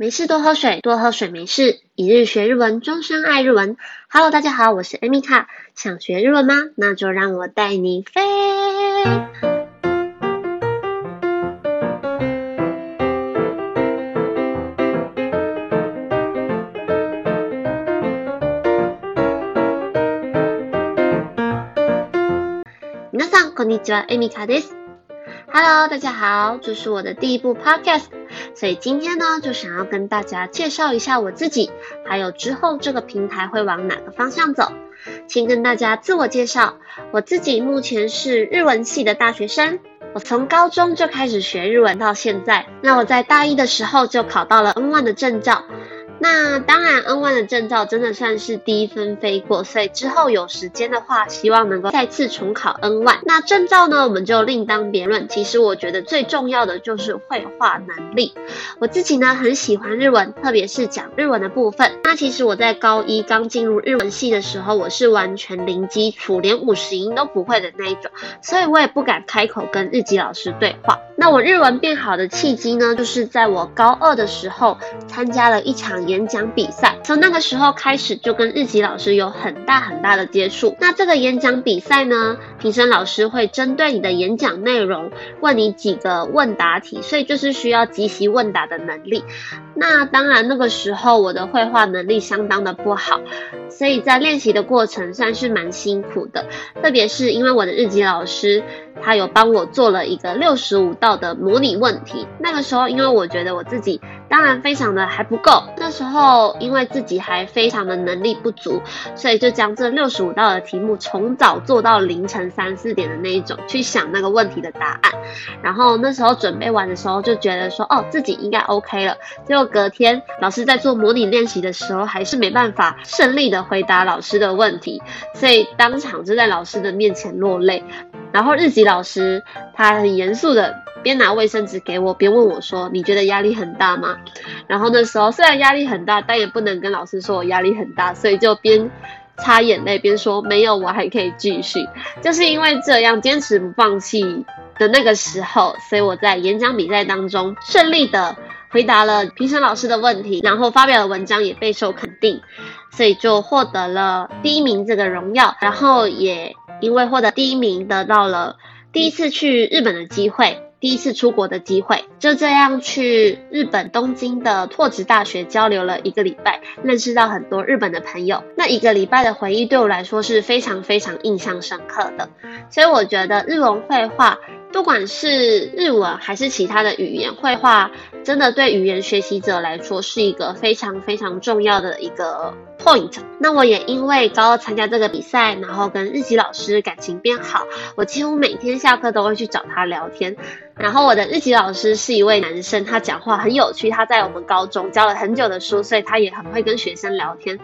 没事多喝水，多喝水没事。一日学日文，终身爱日文。Hello，大家好，我是艾米卡。想学日文吗？那就让我带你飞。皆さんこんにちは、艾米卡です。 Hello，大家好，这是我的第一部 Podcast。所以今天呢，就想要跟大家介绍一下我自己，还有之后这个平台会往哪个方向走。先跟大家自我介绍，我自己目前是日文系的大学生，我从高中就开始学日文到现在。那我在大一的时候就考到了 N1 的证照。那当然，N1 的证照真的算是第一分飞过，所以之后有时间的话，希望能够再次重考 N1。那证照呢，我们就另当别论。其实我觉得最重要的就是绘画能力。我自己呢很喜欢日文，特别是讲日文的部分。那其实我在高一刚进入日文系的时候，我是完全零基础，连五十音都不会的那一种，所以我也不敢开口跟日籍老师对话。那我日文变好的契机呢，就是在我高二的时候参加了一场演演讲比赛，从那个时候开始就跟日籍老师有很大很大的接触。那这个演讲比赛呢，评审老师会针对你的演讲内容问你几个问答题，所以就是需要即席问答的能力。那当然那个时候我的绘画能力相当的不好，所以在练习的过程算是蛮辛苦的，特别是因为我的日籍老师。他有帮我做了一个六十五道的模拟问题。那个时候，因为我觉得我自己当然非常的还不够。那时候，因为自己还非常的能力不足，所以就将这六十五道的题目从早做到凌晨三四点的那一种，去想那个问题的答案。然后那时候准备完的时候，就觉得说，哦，自己应该 OK 了。结果隔天老师在做模拟练习的时候，还是没办法顺利的回答老师的问题，所以当场就在老师的面前落泪。然后日籍老师他很严肃的边拿卫生纸给我，边问我说：“你觉得压力很大吗？”然后那时候虽然压力很大，但也不能跟老师说我压力很大，所以就边擦眼泪边说：“没有，我还可以继续。”就是因为这样坚持不放弃的那个时候，所以我在演讲比赛当中顺利的回答了评审老师的问题，然后发表的文章也备受肯定，所以就获得了第一名这个荣耀，然后也。因为获得第一名，得到了第一次去日本的机会，第一次出国的机会，就这样去日本东京的拓殖大学交流了一个礼拜，认识到很多日本的朋友。那一个礼拜的回忆对我来说是非常非常印象深刻的，所以我觉得日文绘画，不管是日文还是其他的语言绘画，真的对语言学习者来说是一个非常非常重要的一个。point，那我也因为高二参加这个比赛，然后跟日籍老师感情变好，我几乎每天下课都会去找他聊天。然后我的日籍老师是一位男生，他讲话很有趣，他在我们高中教了很久的书，所以他也很会跟学生聊天。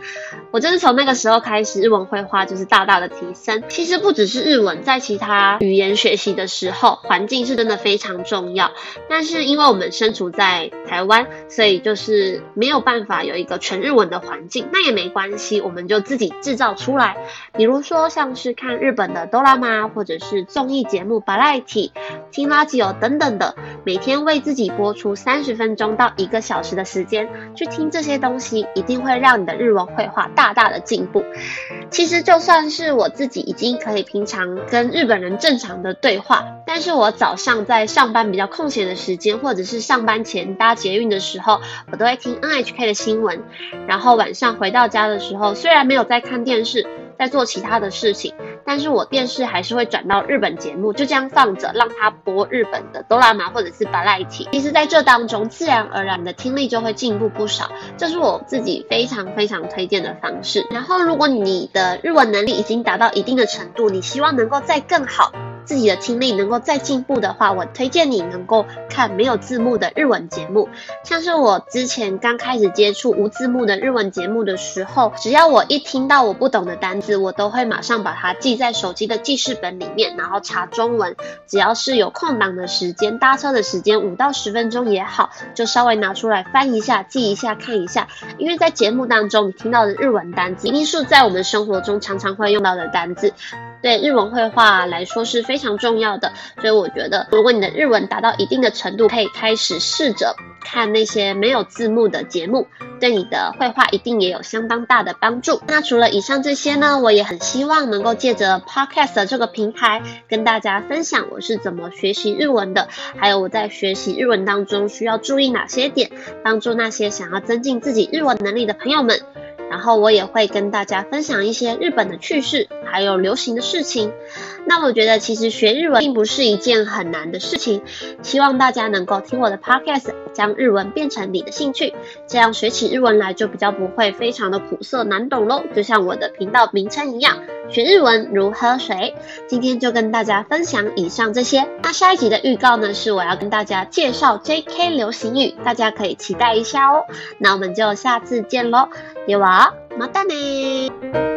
我就是从那个时候开始，日文绘画就是大大的提升。其实不只是日文，在其他语言学习的时候，环境是真的非常重要。但是因为我们身处在台湾，所以就是没有办法有一个全日文的环境，那也没关系，我们就自己制造出来。比如说像是看日本的哆啦 A 或者是综艺节目《Variety》，听垃圾哦。等等的，每天为自己播出三十分钟到一个小时的时间去听这些东西，一定会让你的日文绘画大大的进步。其实就算是我自己已经可以平常跟日本人正常的对话，但是我早上在上班比较空闲的时间，或者是上班前搭捷运的时候，我都会听 NHK 的新闻。然后晚上回到家的时候，虽然没有在看电视，在做其他的事情。但是我电视还是会转到日本节目，就这样放着，让它播日本的哆啦 A 或者是巴赖体。其实，在这当中，自然而然的听力就会进步不少，这是我自己非常非常推荐的方式。然后，如果你的日文能力已经达到一定的程度，你希望能够再更好。自己的听力能够再进步的话，我推荐你能够看没有字幕的日文节目。像是我之前刚开始接触无字幕的日文节目的时候，只要我一听到我不懂的单字，我都会马上把它记在手机的记事本里面，然后查中文。只要是有空档的时间，搭车的时间五到十分钟也好，就稍微拿出来翻一下，记一下，看一下。因为在节目当中你听到的日文单字，一定是在我们生活中常常会用到的单字。对日文绘画来说是非常重要的，所以我觉得，如果你的日文达到一定的程度，可以开始试着看那些没有字幕的节目，对你的绘画一定也有相当大的帮助。那除了以上这些呢，我也很希望能够借着 Podcast 这个平台跟大家分享我是怎么学习日文的，还有我在学习日文当中需要注意哪些点，帮助那些想要增进自己日文能力的朋友们。然后我也会跟大家分享一些日本的趣事，还有流行的事情。那我觉得其实学日文并不是一件很难的事情，希望大家能够听我的 podcast，将日文变成你的兴趣，这样学起日文来就比较不会非常的苦涩难懂喽。就像我的频道名称一样，学日文如喝水。今天就跟大家分享以上这些。那下一集的预告呢，是我要跟大家介绍 JK 流行语，大家可以期待一下哦。那我们就下次见喽。では、またね